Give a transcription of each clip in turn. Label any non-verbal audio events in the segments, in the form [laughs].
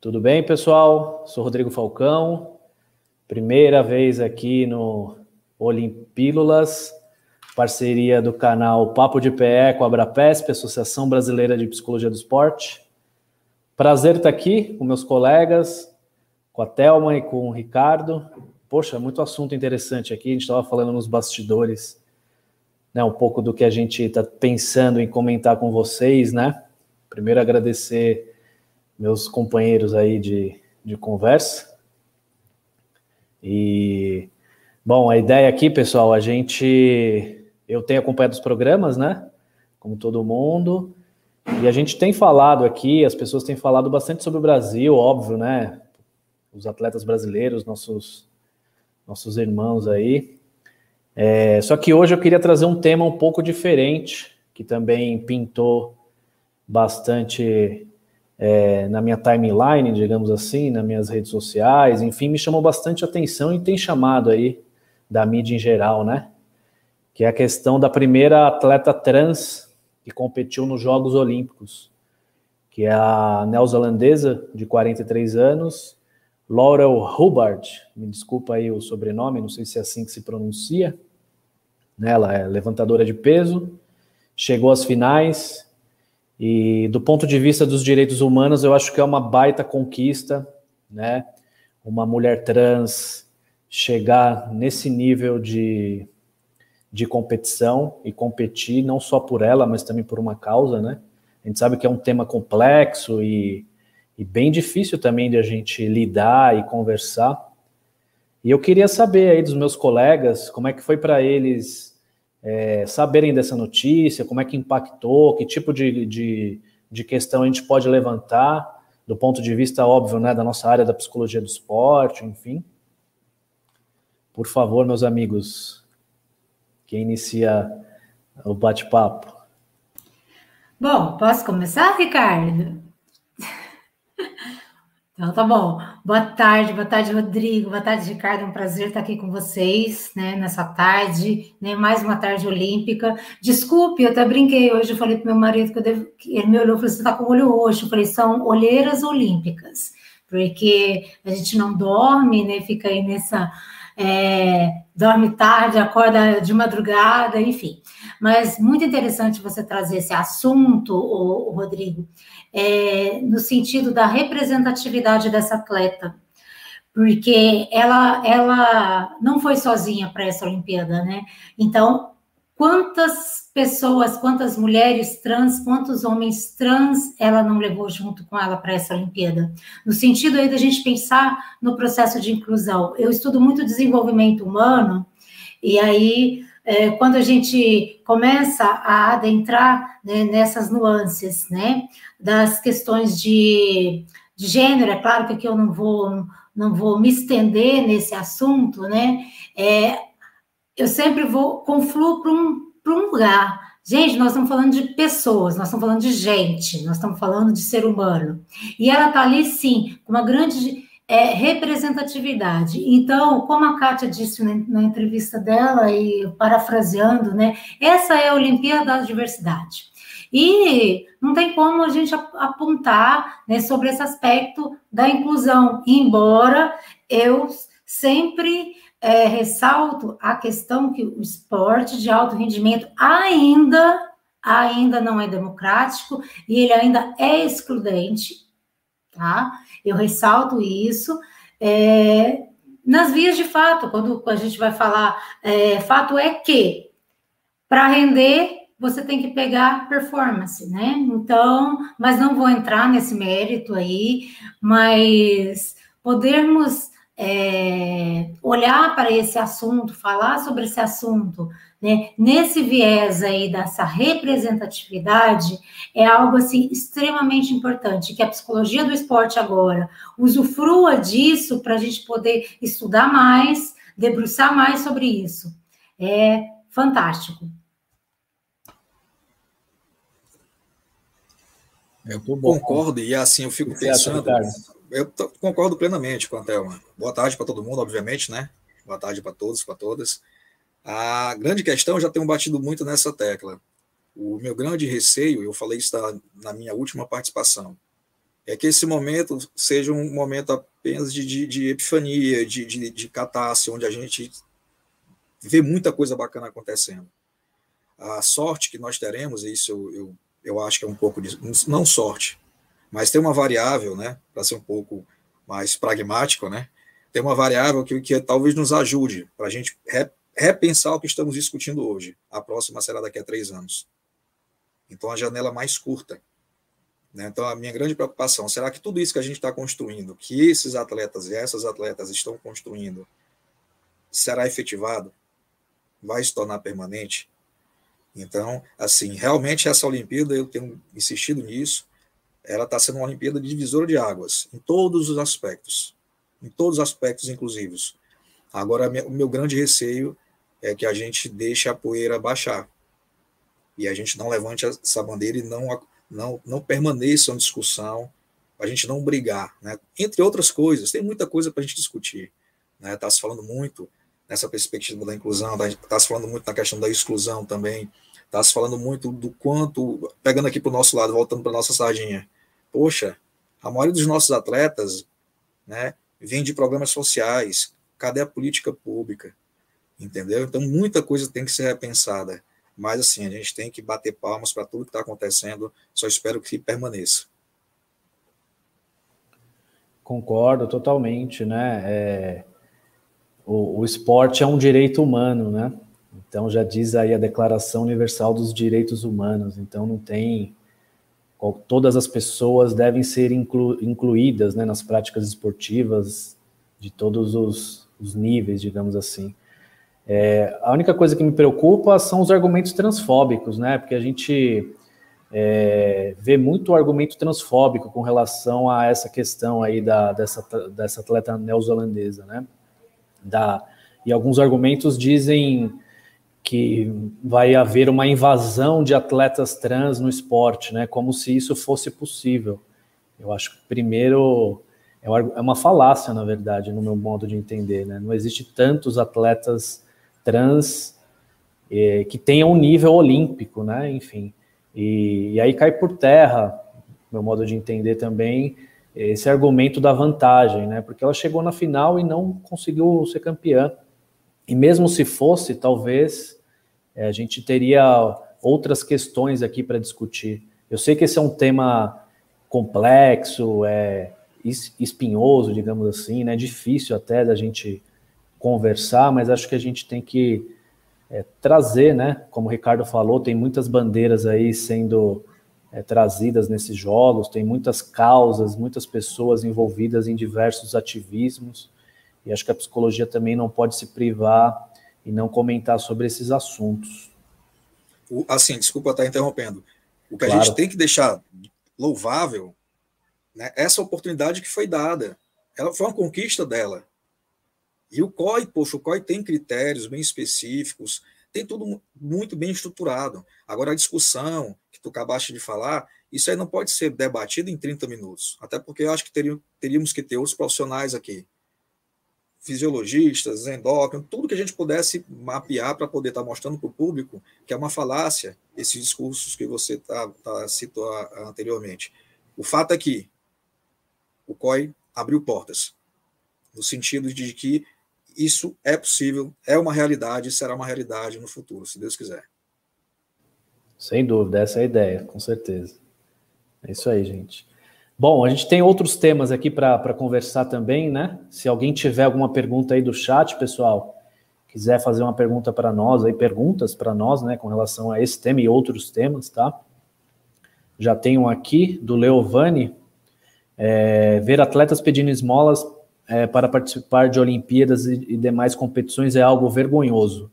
Tudo bem, pessoal? Sou Rodrigo Falcão, primeira vez aqui no Olimpílulas, parceria do canal Papo de PE com a Abrapesp, Associação Brasileira de Psicologia do Esporte. Prazer estar aqui com meus colegas, com a Thelma e com o Ricardo. Poxa, muito assunto interessante aqui, a gente estava falando nos bastidores, né, um pouco do que a gente está pensando em comentar com vocês, né? Primeiro agradecer meus companheiros aí de, de conversa. E, bom, a ideia aqui, pessoal, a gente, eu tenho acompanhado os programas, né? Como todo mundo, e a gente tem falado aqui, as pessoas têm falado bastante sobre o Brasil, óbvio, né? Os atletas brasileiros, nossos, nossos irmãos aí. É, só que hoje eu queria trazer um tema um pouco diferente, que também pintou bastante é, na minha timeline, digamos assim, nas minhas redes sociais, enfim, me chamou bastante atenção e tem chamado aí da mídia em geral, né? Que é a questão da primeira atleta trans que competiu nos Jogos Olímpicos, que é a neozelandesa de 43 anos, Laurel Hubbard, me desculpa aí o sobrenome, não sei se é assim que se pronuncia, né? ela é levantadora de peso, chegou às finais, e do ponto de vista dos direitos humanos, eu acho que é uma baita conquista, né? Uma mulher trans chegar nesse nível de de competição e competir não só por ela, mas também por uma causa, né? A gente sabe que é um tema complexo e, e bem difícil também de a gente lidar e conversar. E eu queria saber aí dos meus colegas como é que foi para eles é, saberem dessa notícia, como é que impactou, que tipo de, de, de questão a gente pode levantar, do ponto de vista óbvio, né, da nossa área da psicologia do esporte, enfim. Por favor, meus amigos, quem inicia o bate-papo? Bom, posso começar, Ricardo? Então, tá bom. Boa tarde, boa tarde, Rodrigo. Boa tarde, Ricardo. É um prazer estar aqui com vocês, né, nessa tarde, né, mais uma tarde olímpica. Desculpe, eu até brinquei hoje, eu falei para meu marido que eu devo, ele me olhou e falou: você está com o olho roxo. Eu falei: são olheiras olímpicas, porque a gente não dorme, né, fica aí nessa é, dorme tarde, acorda de madrugada, enfim. Mas muito interessante você trazer esse assunto, Rodrigo, é, no sentido da representatividade dessa atleta, porque ela, ela não foi sozinha para essa Olimpíada, né? Então, quantas pessoas, quantas mulheres trans, quantos homens trans ela não levou junto com ela para essa Olimpíada? No sentido aí da gente pensar no processo de inclusão. Eu estudo muito desenvolvimento humano, e aí, é, quando a gente começa a adentrar né, nessas nuances, né, das questões de, de gênero, é claro que aqui eu não vou, não vou me estender nesse assunto, né, é, eu sempre vou, confluo para um, um lugar. Gente, nós estamos falando de pessoas, nós estamos falando de gente, nós estamos falando de ser humano. E ela está ali, sim, com uma grande é, representatividade. Então, como a Kátia disse na, entrevista dela, e parafraseando, né, essa é a Olimpíada da Diversidade. E não tem como a gente apontar né, sobre esse aspecto da inclusão, embora eu sempre é, ressalto a questão que o esporte de alto rendimento ainda ainda não é democrático e ele ainda é excludente, tá? Eu ressalto isso. É, nas vias de fato, quando a gente vai falar, é, fato é que para render você tem que pegar performance, né? Então, mas não vou entrar nesse mérito aí, mas podermos é, olhar para esse assunto, falar sobre esse assunto, né, nesse viés aí dessa representatividade, é algo assim extremamente importante, que a psicologia do esporte agora usufrua disso para a gente poder estudar mais, debruçar mais sobre isso. É fantástico. Eu concordo, e assim eu fico pensando eu concordo plenamente com a Thelma. Boa tarde para todo mundo, obviamente, né? Boa tarde para todos, para todas. A grande questão, já tenho batido muito nessa tecla. O meu grande receio, eu falei isso na minha última participação, é que esse momento seja um momento apenas de, de, de epifania, de, de, de catástrofe, onde a gente vê muita coisa bacana acontecendo. A sorte que nós teremos, e isso eu, eu, eu acho que é um pouco de. Não sorte, mas tem uma variável, né, para ser um pouco mais pragmático, né, tem uma variável que, que talvez nos ajude para a gente repensar o que estamos discutindo hoje. A próxima será daqui a três anos. Então, a janela mais curta. Né? Então, a minha grande preocupação, será que tudo isso que a gente está construindo, que esses atletas e essas atletas estão construindo, será efetivado? Vai se tornar permanente? Então, assim, realmente essa Olimpíada, eu tenho insistido nisso, ela está sendo uma Olimpíada de divisor de águas, em todos os aspectos, em todos os aspectos inclusivos. Agora, o meu grande receio é que a gente deixe a poeira baixar, e a gente não levante essa bandeira e não, não, não permaneça uma discussão, a gente não brigar, né? entre outras coisas, tem muita coisa para a gente discutir. Está né? Tá se falando muito nessa perspectiva da inclusão, está se falando muito na questão da exclusão também, está se falando muito do quanto, pegando aqui para o nosso lado, voltando para nossa sardinha, poxa, a maioria dos nossos atletas né, vem de problemas sociais, cadê a política pública? Entendeu? Então, muita coisa tem que ser repensada. Mas, assim, a gente tem que bater palmas para tudo que está acontecendo, só espero que permaneça. Concordo totalmente, né? É, o, o esporte é um direito humano, né? Então já diz aí a Declaração Universal dos Direitos Humanos. Então não tem todas as pessoas devem ser inclu, incluídas né, nas práticas esportivas de todos os, os níveis, digamos assim. É, a única coisa que me preocupa são os argumentos transfóbicos, né? Porque a gente é, vê muito argumento transfóbico com relação a essa questão aí da, dessa, dessa atleta neozelandesa, né? Da, e alguns argumentos dizem que vai haver uma invasão de atletas trans no esporte, né? Como se isso fosse possível. Eu acho que primeiro é, é uma falácia, na verdade, no meu modo de entender, né? Não existe tantos atletas trans eh, que tenham um nível olímpico, né? Enfim, e, e aí cai por terra, meu modo de entender também, esse argumento da vantagem, né? Porque ela chegou na final e não conseguiu ser campeã. E mesmo se fosse, talvez é, a gente teria outras questões aqui para discutir. Eu sei que esse é um tema complexo, é espinhoso, digamos assim, né? Difícil até da gente conversar, mas acho que a gente tem que é, trazer, né? Como o Ricardo falou, tem muitas bandeiras aí sendo é, trazidas nesses jogos, tem muitas causas, muitas pessoas envolvidas em diversos ativismos, e acho que a psicologia também não pode se privar e não comentar sobre esses assuntos. Assim, desculpa estar interrompendo. O que claro. a gente tem que deixar louvável, né, essa oportunidade que foi dada. Ela foi uma conquista dela. E o COI, poxa, o COI tem critérios bem específicos, tem tudo muito bem estruturado. Agora, a discussão que tu acabaste de falar, isso aí não pode ser debatido em 30 minutos. Até porque eu acho que teríamos que ter outros profissionais aqui. Fisiologistas, endócrinos, tudo que a gente pudesse mapear para poder estar tá mostrando para o público que é uma falácia esses discursos que você tá, tá, citou anteriormente. O fato é que o COI abriu portas, no sentido de que isso é possível, é uma realidade e será uma realidade no futuro, se Deus quiser. Sem dúvida, essa é a ideia, com certeza. É isso aí, gente. Bom, a gente tem outros temas aqui para conversar também, né? Se alguém tiver alguma pergunta aí do chat, pessoal, quiser fazer uma pergunta para nós, aí perguntas para nós, né, com relação a esse tema e outros temas, tá? Já tenho um aqui do Leovani, é, ver atletas pedindo esmolas é, para participar de Olimpíadas e, e, demais competições é algo vergonhoso.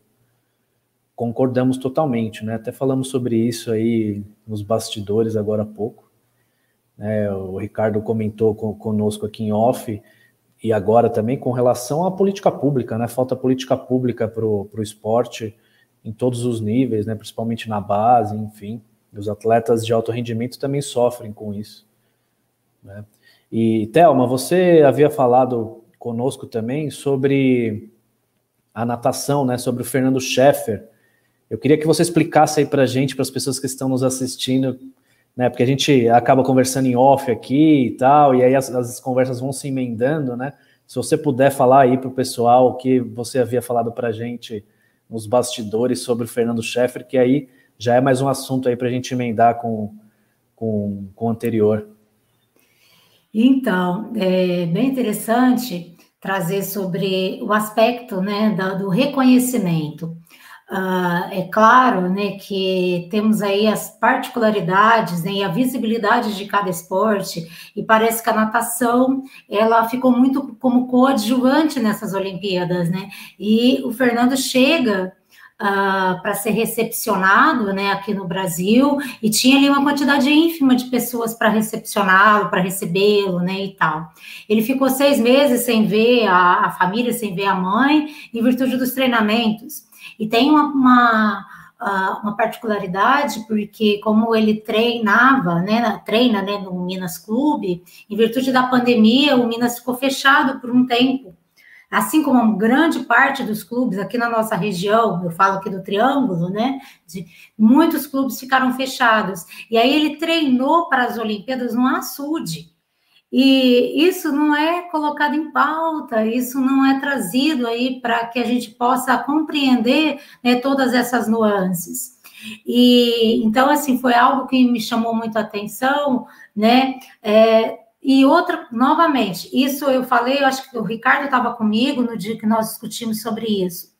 Concordamos totalmente, né? Até falamos sobre isso aí nos bastidores agora há pouco. É, o Ricardo comentou com, conosco aqui em off e agora também com relação à política pública, né? Falta política pública para o esporte em todos os níveis, né? Principalmente na base, enfim. Os atletas de alto rendimento também sofrem com isso. Né? E, Thelma, você havia falado conosco também sobre a natação, né, sobre o Fernando Scheffer. Eu queria que você explicasse aí para a gente, para as pessoas que estão nos assistindo, né? Porque a gente acaba conversando em off aqui e tal, e aí as, as conversas vão se emendando, né? Se você puder falar aí para o pessoal o que você havia falado para a gente nos bastidores sobre o Fernando Scheffer, que aí já é mais um assunto aí para a gente emendar com, com, com o anterior. Então, é bem interessante trazer sobre o aspecto né, do reconhecimento. Uh, é claro né, que temos aí as particularidades né, e a visibilidade de cada esporte, e parece que a natação ela ficou muito como coadjuvante nessas Olimpíadas, né? E o Fernando chega uh, para ser recepcionado né, aqui no Brasil, e tinha ali uma quantidade ínfima de pessoas para recepcioná-lo, para recebê-lo, né, e tal. Ele ficou seis meses sem ver a, a, família, sem ver a mãe, em virtude dos treinamentos. E tem uma, uma uh, uma particularidade, porque como ele treinava, né, treina né, no Minas Clube, em virtude da pandemia, o Minas ficou fechado por um tempo assim como grande parte dos clubes aqui na nossa região, eu falo aqui do Triângulo, né? De, muitos clubes ficaram fechados. E aí ele treinou para as Olimpíadas no açude. E isso não é colocado em pauta, isso não é trazido aí para que a gente possa compreender né, todas essas nuances. E então, assim, foi algo que me chamou muito a atenção, né? É, e outra, novamente, isso eu falei, eu acho que o Ricardo estava comigo no dia que nós discutimos sobre isso.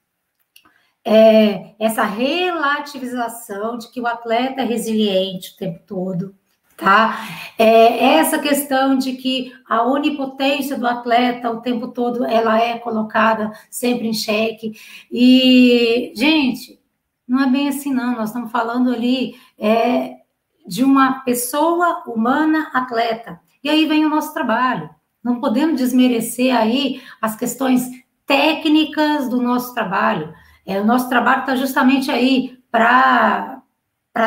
É, essa relativização de que o atleta é resiliente o tempo todo, tá? É, essa questão de que a onipotência do atleta o tempo todo ela é colocada sempre em xeque. E, gente, não é bem assim, não. Nós estamos falando ali é, de uma pessoa humana atleta. E aí vem o nosso trabalho. Não podemos desmerecer aí as questões técnicas do nosso trabalho. É, o nosso trabalho está justamente aí para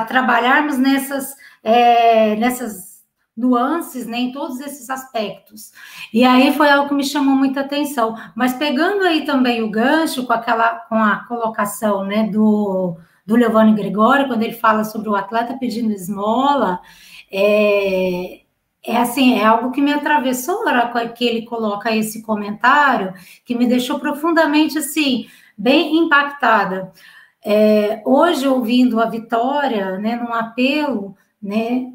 trabalharmos nessas, é, nessas nuances, né, em todos esses aspectos. E aí foi algo que me chamou muita atenção. Mas pegando aí também o gancho com aquela com a colocação né, do, do Leovane Gregório, quando ele fala sobre o atleta pedindo esmola, é, é assim, é algo que me atravessou na hora que ele coloca esse comentário, que me deixou profundamente assim, bem impactada. É, hoje, ouvindo a Vitória, né, num apelo, né,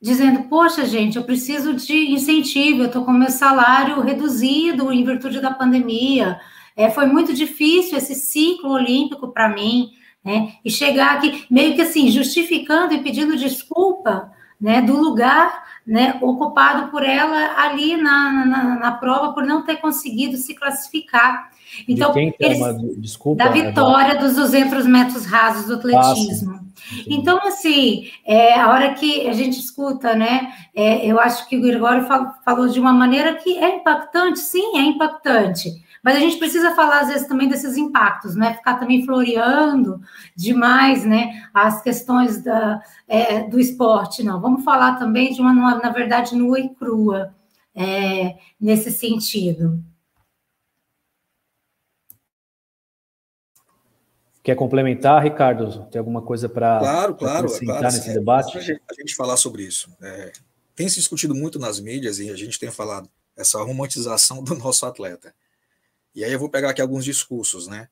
dizendo, poxa, gente, eu preciso de incentivo, eu estou com meu salário reduzido em virtude da pandemia, é, foi muito difícil esse ciclo olímpico para mim, né, e chegar aqui meio que assim, justificando e pedindo desculpa, né, do lugar né, ocupado por ela ali na, na, na, prova por não ter conseguido se classificar. Então, De quem que eles, é uma, desculpa, da vitória dos 200 metros rasos do atletismo. então, assim, é, a hora que a gente escuta, né, é, eu acho que o Gregório falou de uma maneira que é impactante, sim, é impactante. Mas a gente precisa falar, às vezes, também desses impactos, né? Ficar também floreando demais, né? As questões da, é, do esporte, não. Vamos falar também de uma, na verdade, nua e crua, é, nesse sentido. Quer complementar, Ricardo? Tem alguma coisa para claro, claro, acrescentar claro, nesse debate? A gente, a gente falar sobre isso. É, tem se discutido muito nas mídias e a gente tem falado essa romantização [laughs] do nosso atleta. E aí eu vou pegar aqui alguns discursos, né?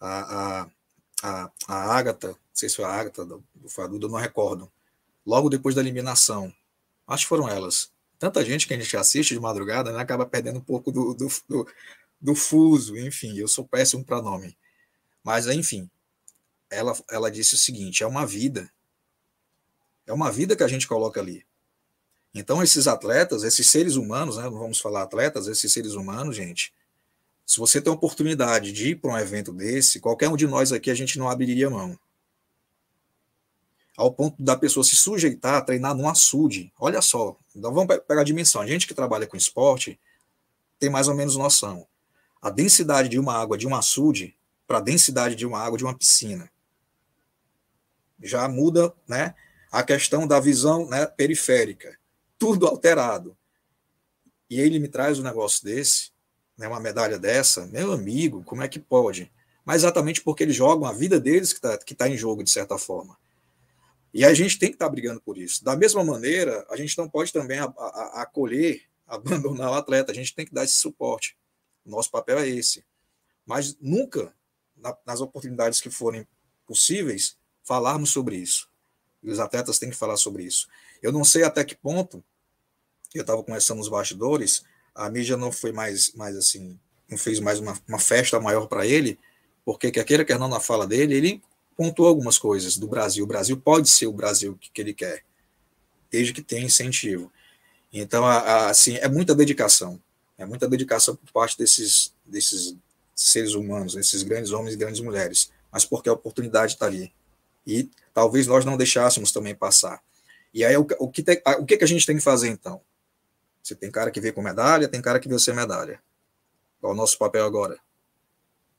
A, a, a, a Agatha, não sei se foi a Agatha do Faduda, não recordo. Logo depois da eliminação, acho que foram elas. Tanta gente que a gente assiste de madrugada né, acaba perdendo um pouco do, do, do, do fuso, enfim, eu sou péssimo para nome. Mas, enfim, ela, ela disse o seguinte: é uma vida. É uma vida que a gente coloca ali. Então, esses atletas, esses seres humanos, né, não vamos falar atletas, esses seres humanos, gente, se você tem a oportunidade de ir para um evento desse, qualquer um de nós aqui a gente não abriria mão. Ao ponto da pessoa se sujeitar a treinar num açude. Olha só, então vamos pegar a dimensão. A gente que trabalha com esporte tem mais ou menos noção. A densidade de uma água de um açude para a densidade de uma água de uma piscina. Já muda né, a questão da visão né, periférica. Tudo alterado. E ele me traz um negócio desse né, uma medalha dessa, meu amigo, como é que pode? Mas exatamente porque eles jogam a vida deles que está que tá em jogo, de certa forma. E a gente tem que estar tá brigando por isso. Da mesma maneira, a gente não pode também a, a, acolher, [laughs] abandonar o atleta. A gente tem que dar esse suporte. Nosso papel é esse. Mas nunca, na, nas oportunidades que forem possíveis, falarmos sobre isso. E os atletas têm que falar sobre isso. Eu não sei até que ponto, eu estava conversando nos bastidores, a mídia não foi mais, mais assim, não fez mais uma, uma festa maior para ele, porque quer queira, quer não, na fala dele, ele pontuou algumas coisas do Brasil. O Brasil pode ser o Brasil que, que ele quer, desde que tenha incentivo. Então, a, a, assim, é muita dedicação. É muita dedicação por parte desses, desses seres humanos, desses grandes homens e grandes mulheres, mas porque a oportunidade está ali. E talvez nós não deixássemos também passar. E aí, o, o, que, tem, o que, que a gente tem que fazer, então? Você tem cara que vê com medalha, tem cara que vê sem medalha. Qual é o nosso papel agora?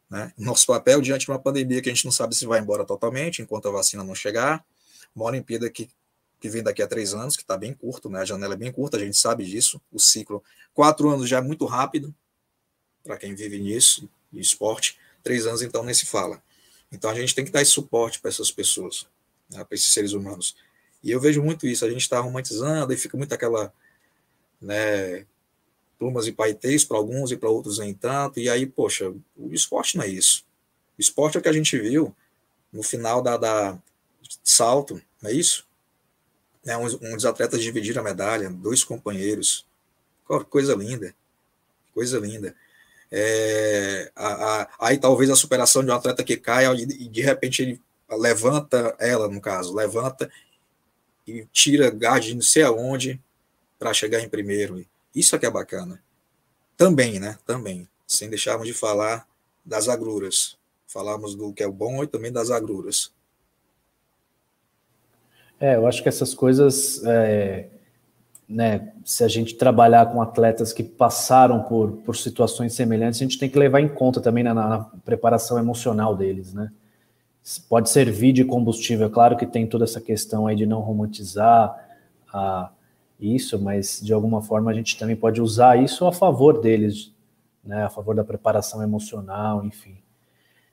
Né? Nosso papel diante de uma pandemia que a gente não sabe se vai embora totalmente, enquanto a vacina não chegar, uma Olimpíada que, que vem daqui a três anos, que está bem curto, né? a janela é bem curta, a gente sabe disso, o ciclo, quatro anos já é muito rápido, para quem vive nisso, de esporte, três anos então nem se fala. Então a gente tem que dar esse suporte para essas pessoas, né? para esses seres humanos. E eu vejo muito isso, a gente está romantizando e fica muito aquela, né, plumas e paetês para alguns e para outros nem tanto. E aí, poxa, o esporte não é isso. O esporte é o que a gente viu no final da, da salto, não é isso? É, um, dos atletas dividiram a medalha, dois companheiros. Coisa linda, coisa linda. É, a, a, aí talvez a superação de um atleta que cai e de repente ele levanta, ela no caso, levanta e tira gás de não sei aonde para chegar em primeiro. Isso é que é bacana. Também, né? Também. Sem deixarmos de falar das agruras. Falamos do que é bom e também das agruras. É, eu acho que essas coisas, é, né, se a gente trabalhar com atletas que passaram por, por situações semelhantes, a gente tem que levar em conta também na, na preparação emocional deles, né? Pode servir de combustível, é claro que tem toda essa questão aí de não romantizar a, isso, mas de alguma forma a gente também pode usar isso a favor deles, né, a favor da preparação emocional, enfim.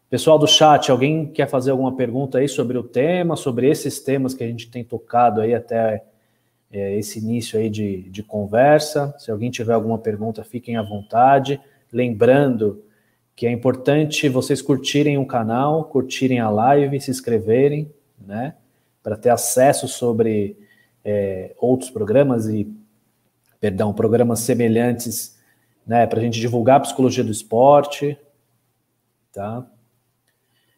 Pessoal do chat, alguém quer fazer alguma pergunta aí sobre o tema, sobre esses temas que a gente tem tocado aí até é, esse início aí de, de conversa? Se alguém tiver alguma pergunta, fiquem à vontade. Lembrando que é importante vocês curtirem o canal, curtirem a live, se inscreverem, né, para ter acesso sobre é, outros programas e, perdão, programas semelhantes, né, para a gente divulgar a psicologia do esporte, tá?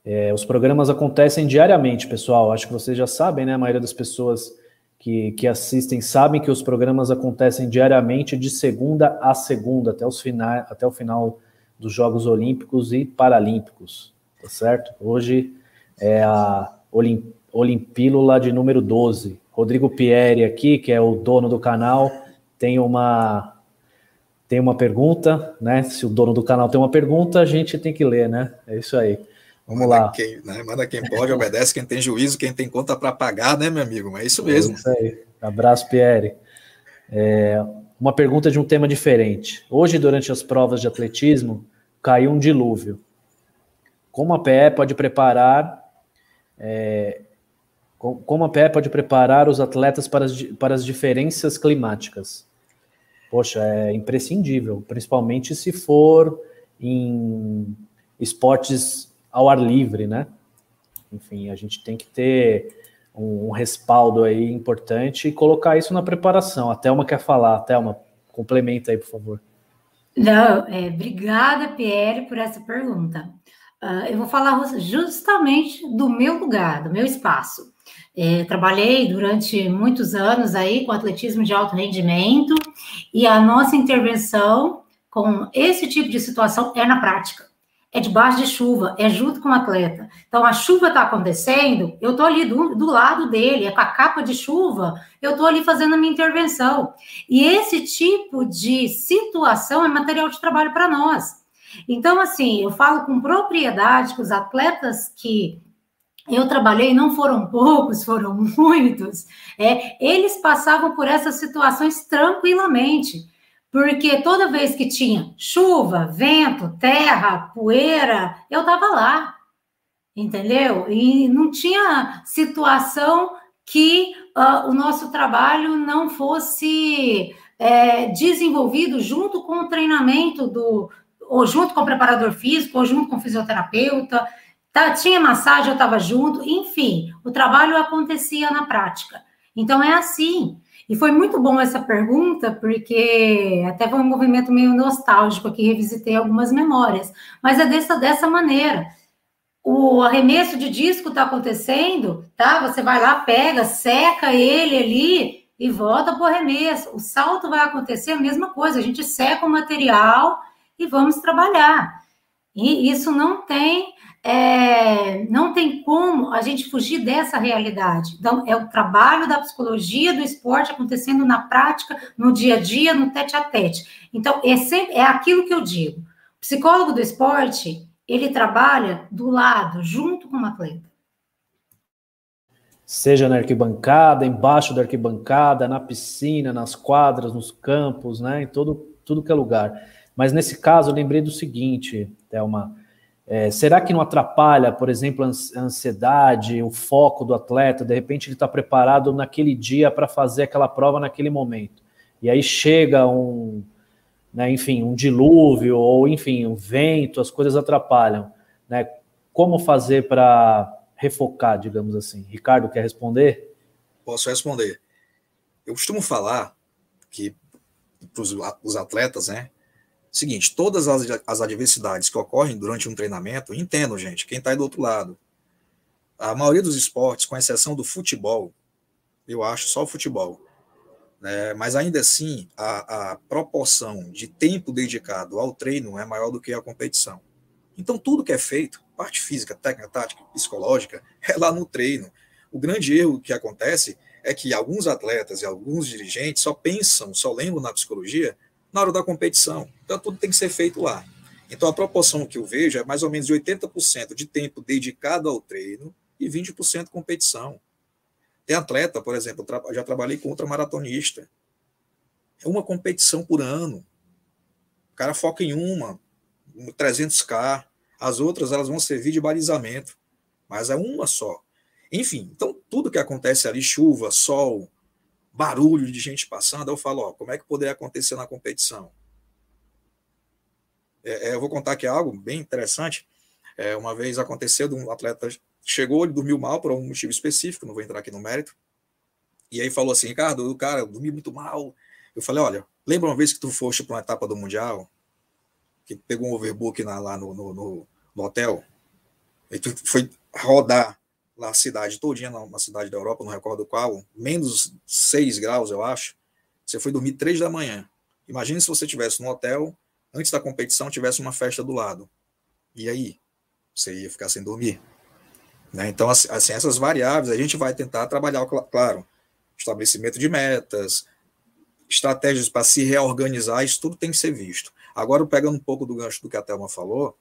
É, os programas acontecem diariamente, pessoal. Acho que vocês já sabem, né? A maioria das pessoas que, que assistem sabem que os programas acontecem diariamente, de segunda a segunda, até, os final, até o final dos Jogos Olímpicos e Paralímpicos, tá certo? Hoje é a Olim, Olimpílula de número 12. Rodrigo Pieri aqui, que é o dono do canal, tem uma tem uma pergunta, né? Se o dono do canal tem uma pergunta, a gente tem que ler, né? É isso aí. Vamos manda lá. Quem, né? Manda quem pode, obedece quem tem juízo, quem tem conta para pagar, né, meu amigo? É isso mesmo. É isso aí. Abraço, Pierre. É, uma pergunta de um tema diferente. Hoje, durante as provas de atletismo, caiu um dilúvio. Como a PE pode preparar é, como a PE pode preparar os atletas para as, para as diferenças climáticas? Poxa, é imprescindível, principalmente se for em esportes ao ar livre, né? Enfim, a gente tem que ter um, um respaldo aí importante e colocar isso na preparação. A Thelma quer falar. Thelma, complementa aí, por favor. Não, é, obrigada, Pierre, por essa pergunta. Uh, eu vou falar justamente do meu lugar, do meu espaço. É, trabalhei durante muitos anos aí com atletismo de alto rendimento e a nossa intervenção com esse tipo de situação é na prática. É debaixo de chuva, é junto com o atleta. Então, a chuva está acontecendo, eu estou ali do, do lado dele, é com a capa de chuva, eu estou ali fazendo a minha intervenção. E esse tipo de situação é material de trabalho para nós. Então, assim, eu falo com propriedade que os atletas que eu trabalhei, não foram poucos, foram [laughs] muitos, é, eles passavam por essas situações tranquilamente, porque toda vez que tinha chuva, vento, terra, poeira, eu estava lá, entendeu? E não tinha situação que uh, o nosso trabalho não fosse é, desenvolvido junto com o treinamento do, ou junto com o preparador físico, ou junto com o fisioterapeuta. Tá, tinha massagem, eu estava junto, enfim, o trabalho acontecia na prática. Então é assim. E foi muito bom essa pergunta, porque até foi um movimento meio nostálgico aqui, revisitei algumas memórias. Mas é dessa, dessa maneira o arremesso de disco está acontecendo, tá? Você vai lá, pega, seca ele ali e volta para o arremesso. O salto vai acontecer a mesma coisa, a gente seca o material e vamos trabalhar. E isso não tem, é, não tem como a gente fugir dessa realidade. Então, é o trabalho da psicologia do esporte acontecendo na prática, no dia a dia, no tete a tete. Então, é, sempre, é aquilo que eu digo. O psicólogo do esporte, ele trabalha do lado, junto com o atleta. Seja na arquibancada, embaixo da arquibancada, na piscina, nas quadras, nos campos, né? Em todo, tudo que é lugar. Mas nesse caso, eu lembrei do seguinte, Thelma. É, será que não atrapalha, por exemplo, a ansiedade, o foco do atleta? De repente, ele está preparado naquele dia para fazer aquela prova naquele momento. E aí chega um, né, enfim, um dilúvio ou enfim, um vento, as coisas atrapalham, né? Como fazer para refocar, digamos assim? Ricardo quer responder? Posso responder. Eu costumo falar que para os atletas, né? Seguinte, todas as, as adversidades que ocorrem durante um treinamento, entendo, gente, quem está aí do outro lado. A maioria dos esportes, com exceção do futebol, eu acho só o futebol, né? mas ainda assim a, a proporção de tempo dedicado ao treino é maior do que a competição. Então, tudo que é feito, parte física, técnica, tática, psicológica, [laughs] é lá no treino. O grande erro que acontece é que alguns atletas e alguns dirigentes só pensam, só lembram na psicologia na hora da competição. Então, tudo tem que ser feito lá. Então, a proporção que eu vejo é mais ou menos de 80% de tempo dedicado ao treino e 20% competição. Tem atleta, por exemplo, já trabalhei com outra maratonista. É uma competição por ano. O cara foca em uma, 300K. As outras elas vão servir de balizamento, mas é uma só. Enfim, então tudo que acontece ali, chuva, sol, barulho de gente passando, eu falo, ó, como é que poderia acontecer na competição? É, é, eu vou contar aqui algo bem interessante. É, uma vez aconteceu de um atleta chegou, ele dormiu mal por algum motivo específico, não vou entrar aqui no mérito. E aí falou assim, Ricardo, o cara, eu dormi muito mal. Eu falei, olha, lembra uma vez que tu foste para uma etapa do Mundial, que pegou um overbook na, lá no, no, no, no, hotel, e tu foi rodar lá a cidade todinha, na cidade da Europa, não recordo qual, menos 6 graus, eu acho. Você foi dormir 3 da manhã. Imagine se você tivesse no hotel, antes da competição, tivesse uma festa do lado. E aí? Você ia ficar sem dormir? Né? Então, assim, assim, essas variáveis a gente vai tentar trabalhar, claro, estabelecimento de metas, estratégias para se reorganizar, isso tudo tem que ser visto. Agora, pegando um pouco do gancho do que a Thelma falou,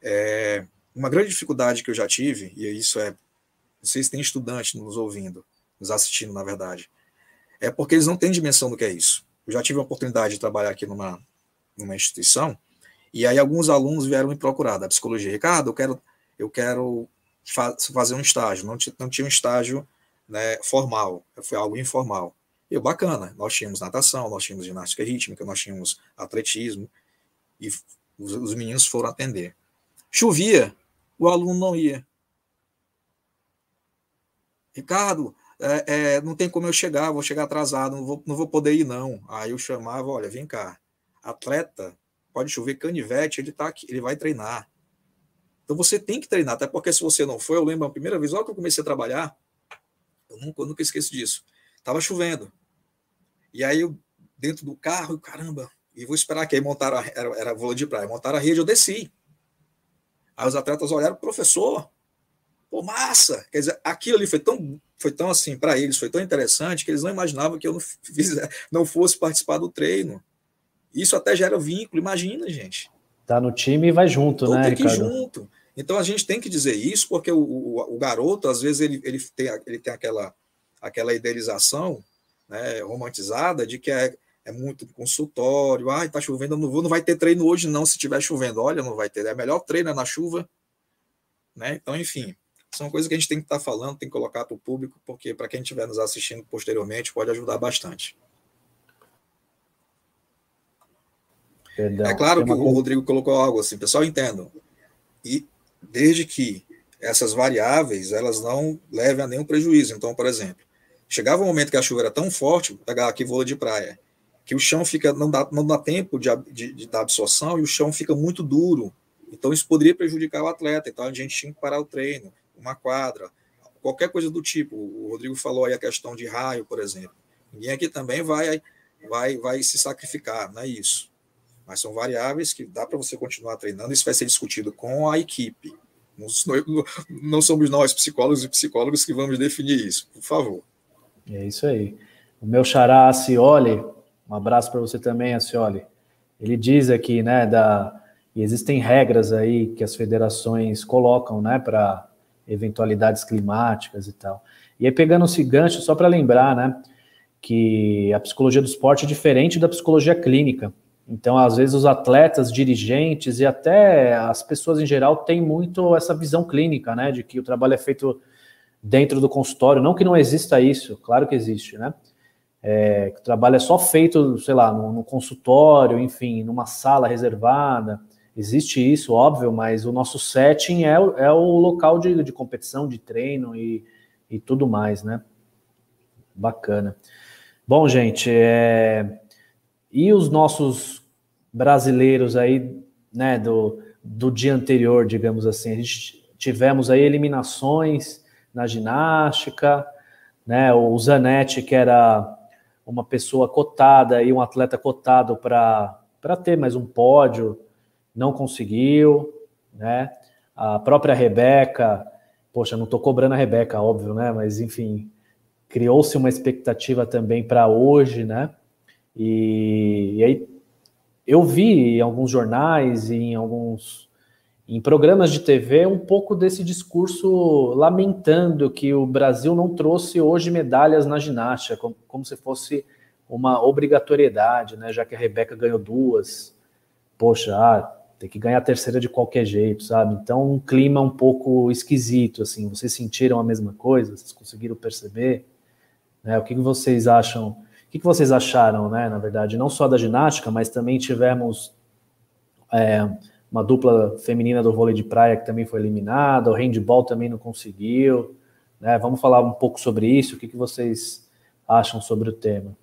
é, uma grande dificuldade que eu já tive, e isso é, vocês têm estudantes nos ouvindo, nos assistindo, na verdade, é porque eles não têm dimensão do que é isso. Eu já tive a oportunidade de trabalhar aqui numa, numa instituição, e aí alguns alunos vieram me procurar da psicologia. Ricardo, eu quero, eu quero fazer um estágio, não, não tinha um estágio né, formal, foi algo informal. E bacana, nós tínhamos natação, nós tínhamos ginástica rítmica, nós tínhamos atletismo, e os, os meninos foram atender. Chovia, o aluno não ia. Ricardo, é, é, não tem como eu chegar, vou chegar atrasado, não vou, não vou poder ir, não. Aí eu chamava, olha, vem cá, atleta, pode chover canivete, ele tá aqui, ele vai treinar. Então você tem que treinar, até porque se você não for, eu lembro a primeira vez, logo que eu comecei a trabalhar, eu nunca, eu nunca esqueço disso. Tava chovendo. E aí eu, dentro do carro, caramba, e vou esperar que aí montaram, a, era, era voo de praia, montaram a rede, eu desci. Aí os atletas olharam, professor, pô, massa! Quer dizer, aquilo ali foi tão, foi tão assim, para eles, foi tão interessante que eles não imaginavam que eu não, [laughs] não fosse participar do treino. Isso até gera vínculo, imagina, gente. Tá no time e vai junto, então, né, tem que ir junto. Então a gente tem que dizer isso, porque o, o, o garoto, às vezes, ele, ele, tem, ele tem aquela, aquela idealização né, romantizada de que é, é muito consultório, ah, tá chovendo, não vou, não vai ter treino hoje, não, se tiver chovendo. Olha, não vai ter, é melhor treino na chuva. Né? Então, enfim, são coisas que a gente tem que estar tá falando, tem que colocar para o público, porque para quem estiver nos assistindo posteriormente pode ajudar bastante. Perdão, é claro que o coisa... Rodrigo colocou algo assim, pessoal, entendam. E desde que essas variáveis elas não levem a nenhum prejuízo. Então, por exemplo, chegava um momento que a chuva era tão forte, pegar aqui vôlei de praia, que o chão fica não dá, não dá tempo de, de, de dar absorção e o chão fica muito duro. Então, isso poderia prejudicar o atleta. Então, a gente tinha que parar o treino, uma quadra, qualquer coisa do tipo. O Rodrigo falou aí a questão de raio, por exemplo. Ninguém aqui também vai, vai, vai se sacrificar, não é isso. Mas são variáveis que dá para você continuar treinando. Isso vai ser discutido com a equipe. Não, não somos nós, psicólogos e psicólogos, que vamos definir isso, por favor. É isso aí. O meu xará Acioli, um abraço para você também, Acioli. Ele diz aqui, né, da, e existem regras aí que as federações colocam, né, para eventualidades climáticas e tal. E aí, pegando esse gancho, só para lembrar, né, que a psicologia do esporte é diferente da psicologia clínica. Então, às vezes, os atletas, dirigentes e até as pessoas em geral têm muito essa visão clínica, né, de que o trabalho é feito dentro do consultório. Não que não exista isso, claro que existe, né? É, o trabalho é só feito, sei lá, no, no, consultório, enfim, numa sala reservada. Existe isso, óbvio, mas o nosso setting é, é o local de, de competição, de treino e, e tudo mais, né? Bacana. Bom, gente, é, e os nossos brasileiros aí, né, do, do dia anterior, digamos assim, a gente tivemos aí eliminações na ginástica, né, o Zanetti, que era uma pessoa cotada e um atleta cotado para ter mais um pódio, não conseguiu, né, a própria Rebeca, poxa, não estou cobrando a Rebeca, óbvio, né, mas enfim, criou-se uma expectativa também para hoje, né, e, e, aí eu vi em alguns jornais e em alguns em programas de TV um pouco desse discurso lamentando que o Brasil não trouxe hoje medalhas na ginástica, como, como se fosse uma obrigatoriedade, né? Já que a Rebeca ganhou duas, poxa, ah, tem que ganhar a terceira de qualquer jeito, sabe? Então um clima um pouco esquisito, assim. Vocês sentiram a mesma coisa? Vocês conseguiram perceber? Né? O que vocês acham? O que, vocês acharam, né? Na verdade, não só da ginástica, mas também tivemos é, uma dupla feminina do vôlei de praia que também foi eliminada, o handball também não conseguiu. Né? Vamos falar um pouco sobre isso. O que, que vocês acham sobre o tema?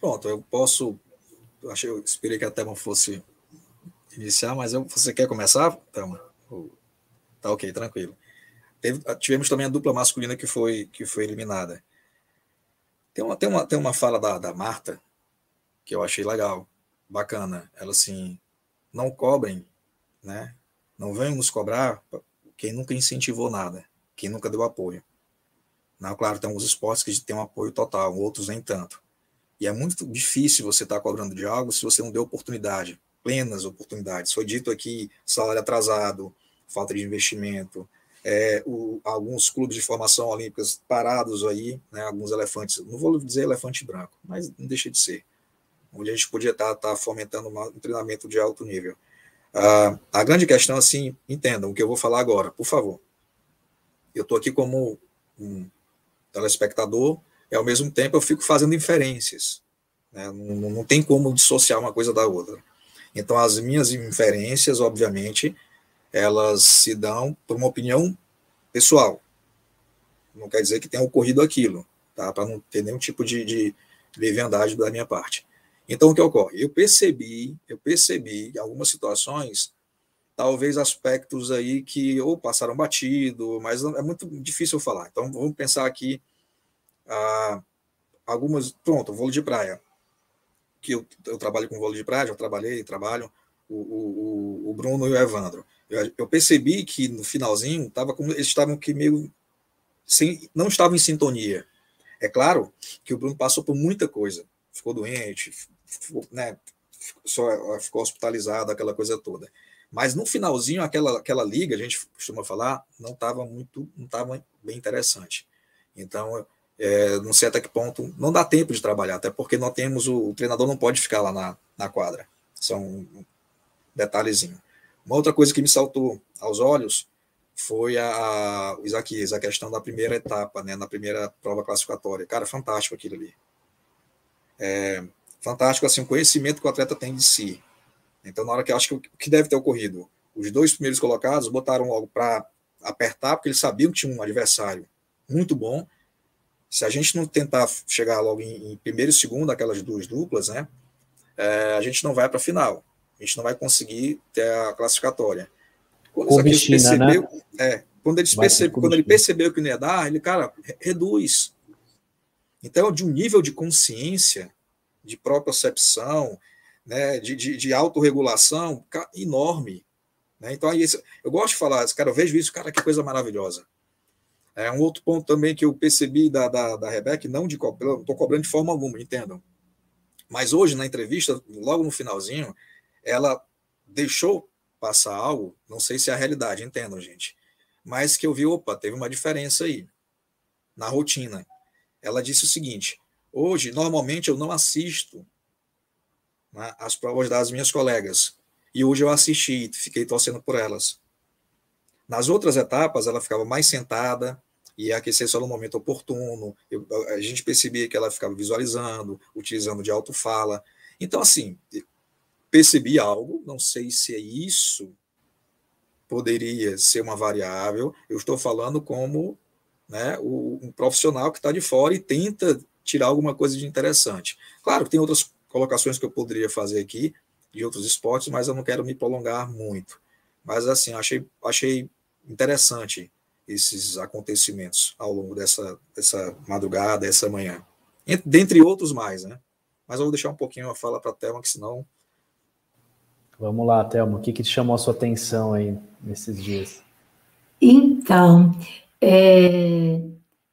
Pronto, eu posso. Eu achei, eu esperei que a Thelma fosse iniciar, mas eu, você quer começar, Thelma? Tá ok, tranquilo. Teve, tivemos também a dupla masculina que foi, que foi eliminada. Tem uma, tem uma, tem uma fala da, da Marta que eu achei legal, bacana. Ela assim, não cobrem, né? Não venham nos cobrar quem nunca incentivou nada, quem nunca deu apoio. Não, claro, tem alguns esportes que tem um apoio total, outros nem tanto. E é muito difícil você estar tá cobrando de algo se você não deu oportunidade, plenas oportunidades. Foi dito aqui salário atrasado, falta de investimento, é, o, alguns clubes de formação olímpicas parados aí, né, alguns elefantes, não vou dizer elefante branco, mas não deixa de ser, onde a gente podia estar, tá, tá fomentando uma, um treinamento de alto nível. Ah, a grande questão, assim, entendam o que eu vou falar agora, por favor. Eu estou aqui como um telespectador e, ao mesmo tempo, eu fico fazendo inferências. Né? Não, não tem como dissociar uma coisa da outra. Então, as minhas inferências, obviamente, elas se dão por uma opinião pessoal. Não quer dizer que tenha ocorrido aquilo, tá? Para não ter nenhum tipo de, de leviandade da minha parte. Então, o que ocorre? Eu percebi, eu percebi algumas situações, talvez aspectos aí que ou passaram batido, mas é muito difícil falar. Então, vamos pensar aqui ah, algumas. Pronto, vôlei de praia. Que eu, eu trabalho com vôlei de praia, já trabalhei, trabalho, o, o, o Bruno e o Evandro eu, percebi que no finalzinho tava como eles estavam que meio sem, não estavam em sintonia. É claro que o Bruno passou por muita coisa, ficou doente, ficou, né, só ficou hospitalizado, aquela coisa toda. Mas no finalzinho, aquela, aquela liga, a gente costuma falar, não estava muito, não estava bem interessante. Então, é, não sei até que ponto, não dá tempo de trabalhar, até porque nós temos o, o treinador não pode ficar lá na, na quadra. São detalhezinho. Uma outra coisa que me saltou aos olhos foi a, o Isaquias, a questão da primeira etapa, né, na primeira prova classificatória. Cara, fantástico aquilo ali. É, fantástico assim, o conhecimento que o atleta tem de si. Então, na hora que eu acho que o que deve ter ocorrido, os dois primeiros colocados botaram logo para apertar, porque eles sabiam que tinha um adversário muito bom. Se a gente não tentar chegar logo em, em primeiro e segundo, aquelas duas duplas, né, é, a gente não vai para a final. A gente não vai conseguir ter a classificatória. Quando, né? percebeu, né? é, quando, eles percebe, quando ele percebeu que não ia dar, ele, cara, reduz. Então, de um nível de consciência, de própria percepção, né, de, de, de autorregulação enorme. Né? Então, aí, eu gosto de falar, cara, eu vejo isso, cara, que coisa maravilhosa. É um outro ponto também que eu percebi da, da, da Rebeca, não de não estou cobrando de forma alguma, entendam. Mas hoje, na entrevista, logo no finalzinho, ela deixou passar algo, não sei se é a realidade, entendam, gente, mas que eu vi, opa, teve uma diferença aí na rotina. Ela disse o seguinte: hoje, normalmente, eu não assisto né, as provas das minhas colegas, e hoje eu assisti, fiquei torcendo por elas. Nas outras etapas, ela ficava mais sentada, ia aquecer só no momento oportuno. Eu, a gente percebia que ela ficava visualizando, utilizando de alto-fala. Então, assim, percebi algo, não sei se é isso poderia ser uma variável. Eu estou falando como né, o, um profissional que está de fora e tenta tirar alguma coisa de interessante. Claro que tem outras colocações que eu poderia fazer aqui de outros esportes, mas eu não quero me prolongar muito. Mas assim, achei, achei interessante esses acontecimentos ao longo dessa, dessa madrugada, essa manhã. Dentre outros mais, né? Mas eu vou deixar um pouquinho a fala para a Thelma, que senão Vamos lá, Thelma, o que, que te chamou a sua atenção aí nesses dias? Então, é,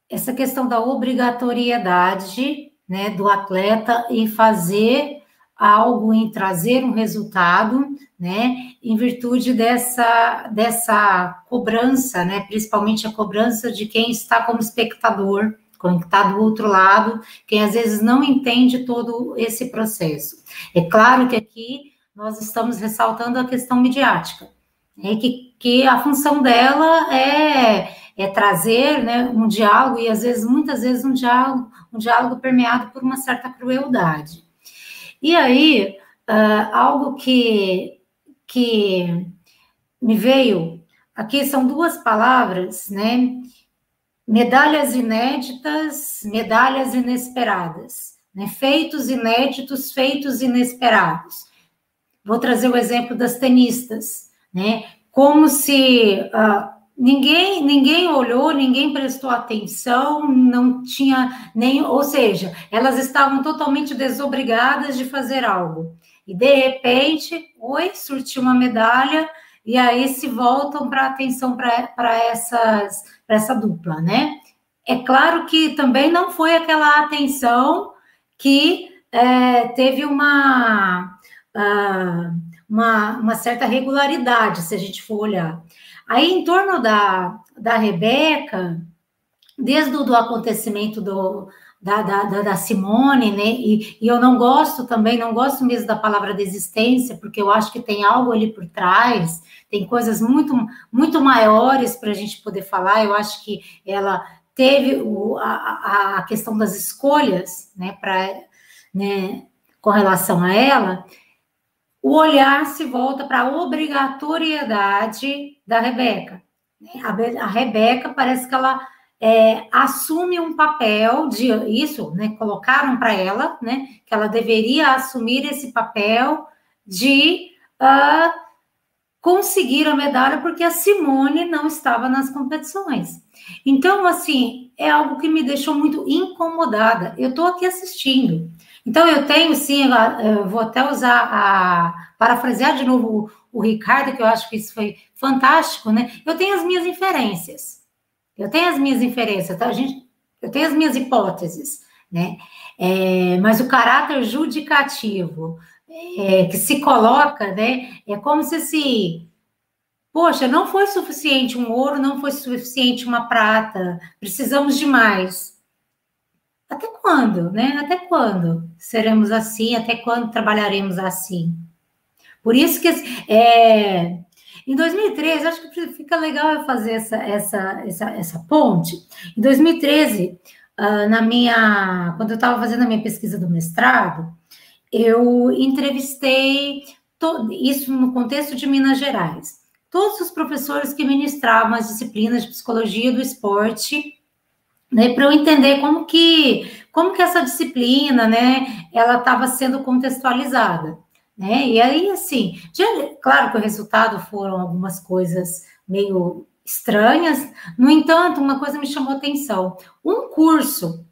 essa questão da obrigatoriedade né, do atleta em fazer algo, em trazer um resultado, né, em virtude dessa, dessa cobrança, né, principalmente a cobrança de quem está como espectador, quem está do outro lado, quem às vezes não entende todo esse processo. É claro que aqui nós estamos ressaltando a questão midiática, né, que, que a função dela é, é trazer né, um diálogo, e às vezes, muitas vezes, um diálogo, um diálogo permeado por uma certa crueldade. E aí, uh, algo que, que me veio aqui são duas palavras, né? Medalhas inéditas, medalhas inesperadas, né? Feitos inéditos, feitos inesperados. Vou trazer o exemplo das tenistas, né? Como se uh, ninguém ninguém olhou, ninguém prestou atenção, não tinha nem, ou seja, elas estavam totalmente desobrigadas de fazer algo. E de repente, oi, surtiu uma medalha e aí se voltam para atenção para essas para essa dupla, né? É claro que também não foi aquela atenção que é, teve uma uma, uma certa regularidade, se a gente for olhar. Aí, em torno da, da Rebeca, desde o do acontecimento do, da, da, da, Simone, né? E, e, eu não gosto também, não gosto mesmo da palavra desistência, porque eu acho que tem algo ali por trás, tem coisas muito, muito maiores para a gente poder falar. Eu acho que ela teve o, a, a questão das escolhas, né, pra, né, com relação a ela, o olhar se volta para a obrigatoriedade da Rebeca. A, Rebeca parece que ela é, assume um papel de isso, né? Colocaram para ela, né? Que ela deveria assumir esse papel de uh, conseguir a medalha porque a Simone não estava nas competições. Então, assim, é algo que me deixou muito incomodada. Eu estou aqui assistindo. Então, eu tenho sim, eu vou até usar a parafrasear de novo o, Ricardo, que eu acho que isso foi fantástico, né? Eu tenho as minhas inferências. Eu tenho as minhas inferências, tá? A gente, eu tenho as minhas hipóteses, né? É, mas o caráter judicativo é, que se coloca, né? É como se se Poxa, não foi suficiente um ouro, não foi suficiente uma prata, precisamos de mais. Até quando, né? Até quando seremos assim? Até quando trabalharemos assim? Por isso que é, em 2013, acho que fica legal eu fazer essa, essa, essa, essa ponte. Em 2013, uh, ah, na minha, quando eu estava fazendo a minha pesquisa do mestrado, eu entrevistei to, isso no contexto de Minas Gerais. Todos os professores que ministravam as disciplinas de psicologia do esporte né, para eu entender como que como que essa disciplina, né, ela estava sendo contextualizada, né? E aí, assim, claro que o resultado foram algumas coisas meio estranhas. No entanto, uma coisa me chamou atenção: um curso,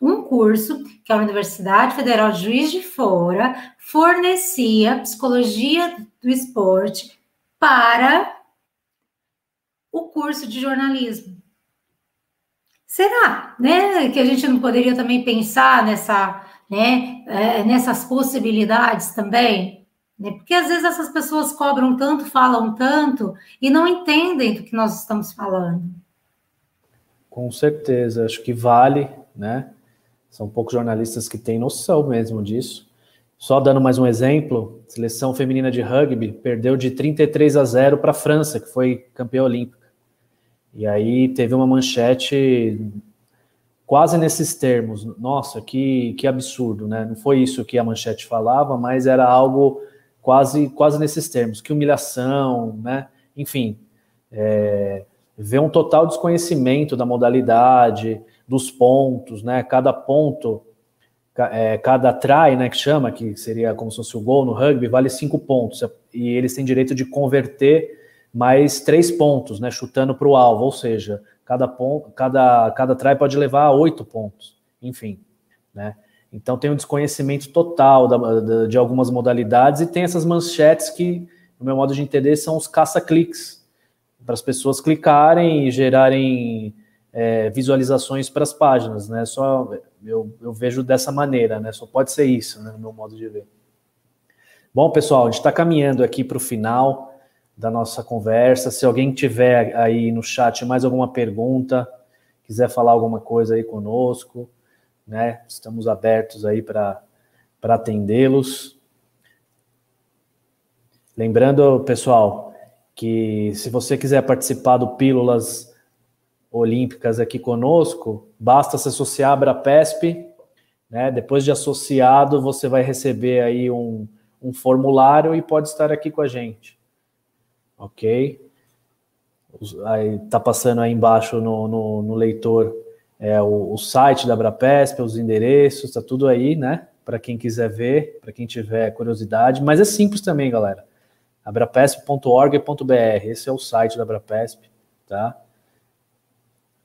um curso que a Universidade Federal de Juiz de Fora fornecia psicologia do esporte para o curso de jornalismo. Será, né, que a gente não poderia também pensar nessa, né, é, nessas possibilidades também? Né? Porque às vezes essas pessoas cobram tanto, falam tanto e não entendem do que nós estamos falando. Com certeza, acho que vale, né? São poucos jornalistas que têm noção mesmo disso. Só dando mais um exemplo, seleção feminina de rugby perdeu de 33 a 0 para a França, que foi campeã olímpica. E aí teve uma manchete quase nesses termos. Nossa, que, que absurdo, né? Não foi isso que a manchete falava, mas era algo quase, quase nesses termos. Que humilhação, né? Enfim, é, ver um total desconhecimento da modalidade, dos pontos, né? Cada ponto, é, cada try, né, que chama, que seria como se fosse o gol no rugby, vale cinco pontos. E eles têm direito de converter mais três pontos, né, chutando para o alvo, ou seja, cada ponto, cada, cada try pode levar a oito pontos, enfim, né? Então tem um desconhecimento total da, da, de algumas modalidades e tem essas manchetes que, no meu modo de entender, são os caça-cliques para as pessoas clicarem e gerarem é, visualizações para as páginas, né? Só eu, eu vejo dessa maneira, né? Só pode ser isso, né, no meu modo de ver. Bom, pessoal, a gente está caminhando aqui para o final da nossa conversa. Se alguém tiver aí no chat mais alguma pergunta, quiser falar alguma coisa aí conosco, né? Estamos abertos aí para atendê-los. Lembrando, pessoal, que se você quiser participar do Pílulas Olímpicas aqui conosco, basta se associar à Brapesp, né? Depois de associado, você vai receber aí um, um formulário e pode estar aqui com a gente ok? Aí tá passando aí embaixo no, no, no leitor é, o, o, site da Brapesp, os endereços, tá tudo aí, né? Para quem quiser ver, para quem tiver curiosidade, mas é simples também, galera. abrapesp.org.br, esse é o site da Abrapesp, tá?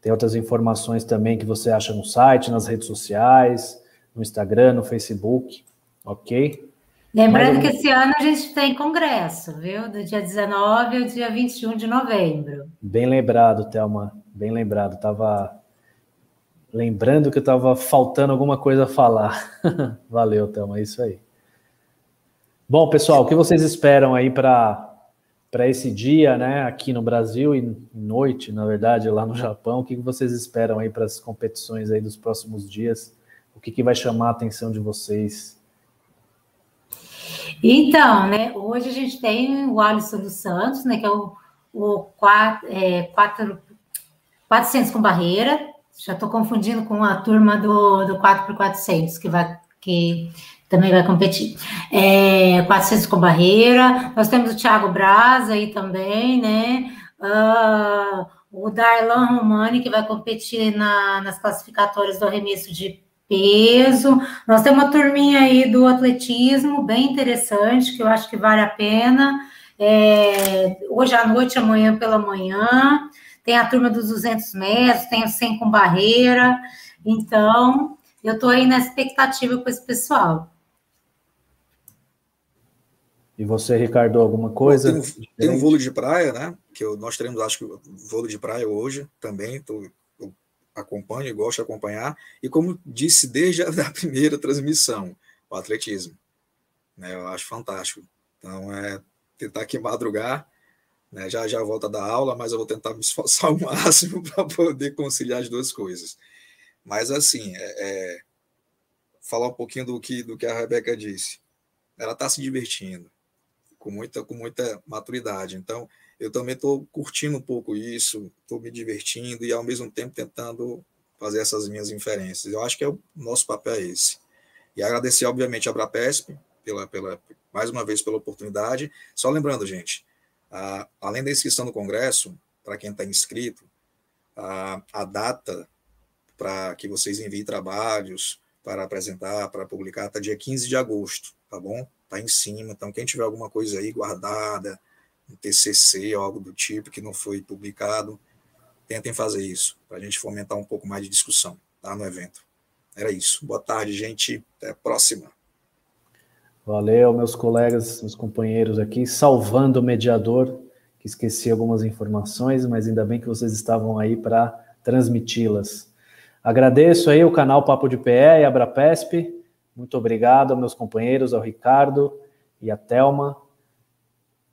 Tem outras informações também que você acha no site, nas redes sociais, no Instagram, no Facebook, ok? Lembrando que esse ano a gente tem congresso, viu? Do dia 19 ao dia 21 de novembro. Bem lembrado, Thelma. Bem lembrado. Tava lembrando que estava faltando alguma coisa a falar. [laughs] Valeu, Thelma. É isso aí. Bom, pessoal, o que vocês esperam aí para para esse dia, né, aqui no Brasil e noite, na verdade, lá no Japão, o que vocês esperam aí para as competições aí dos próximos dias? O que, que vai chamar a atenção de vocês então, né, hoje a gente tem o Alisson dos Santos, né, que é o, o 4, é, 4, 400 com barreira, já estou confundindo com a turma do, do 4x400, que, vai, que também vai competir. É, 400 com barreira, nós temos o Thiago Braz aí também, né, uh, o Darlan Romani, que vai competir na, nas classificatórias do arremesso de peso. Nós temos uma turminha aí do atletismo, bem interessante, que eu acho que vale a pena. É, hoje à noite, amanhã pela manhã. Tem a turma dos 200 metros, tem o 100 com barreira. Então, eu estou aí na expectativa com esse pessoal. E você, Ricardo, alguma coisa? Tem, tem um vôlei de praia, né? Que eu, nós teremos, acho que, vôlei de praia hoje também. Estou acompanho e gosto de acompanhar, e como disse desde a [laughs] primeira transmissão, o atletismo. Né, eu acho fantástico. Então, é tentar aqui madrugar, né, já já volta da aula, mas eu vou tentar me esforçar ao [laughs] máximo para poder conciliar as duas coisas. Mas, assim, é, é, falar um pouquinho do que, do que a Rebeca disse. Ela está se divertindo. Com muita, com muita maturidade. Então, eu também estou curtindo um pouco isso, estou me divertindo e, ao mesmo tempo, tentando fazer essas minhas inferências. Eu acho que é o nosso papel é esse. E agradecer, obviamente, a Brapesp, pela, pela, mais uma vez, pela oportunidade. Só lembrando, gente, a, além da inscrição no Congresso, para quem está inscrito, a, a data para que vocês enviem trabalhos para apresentar, para publicar, está dia 15 de agosto, tá bom? Está em cima. Então, quem tiver alguma coisa aí guardada, um TCC algo do tipo que não foi publicado, tentem fazer isso, para a gente fomentar um pouco mais de discussão tá, no evento. Era isso. Boa tarde, gente. Até a próxima. Valeu, meus colegas, meus companheiros aqui, salvando o mediador, que esqueci algumas informações, mas ainda bem que vocês estavam aí para transmiti-las. Agradeço aí o canal Papo de PE e Abrapesp. Muito obrigado aos meus companheiros, ao Ricardo e à Thelma,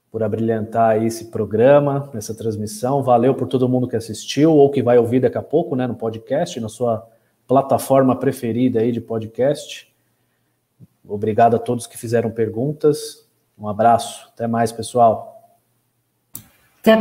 por abrilhantar esse programa, essa transmissão. Valeu por todo mundo que assistiu ou que vai ouvir daqui a pouco, né, no podcast, na sua plataforma preferida aí de podcast. Obrigado a todos que fizeram perguntas. Um abraço. Até mais, pessoal.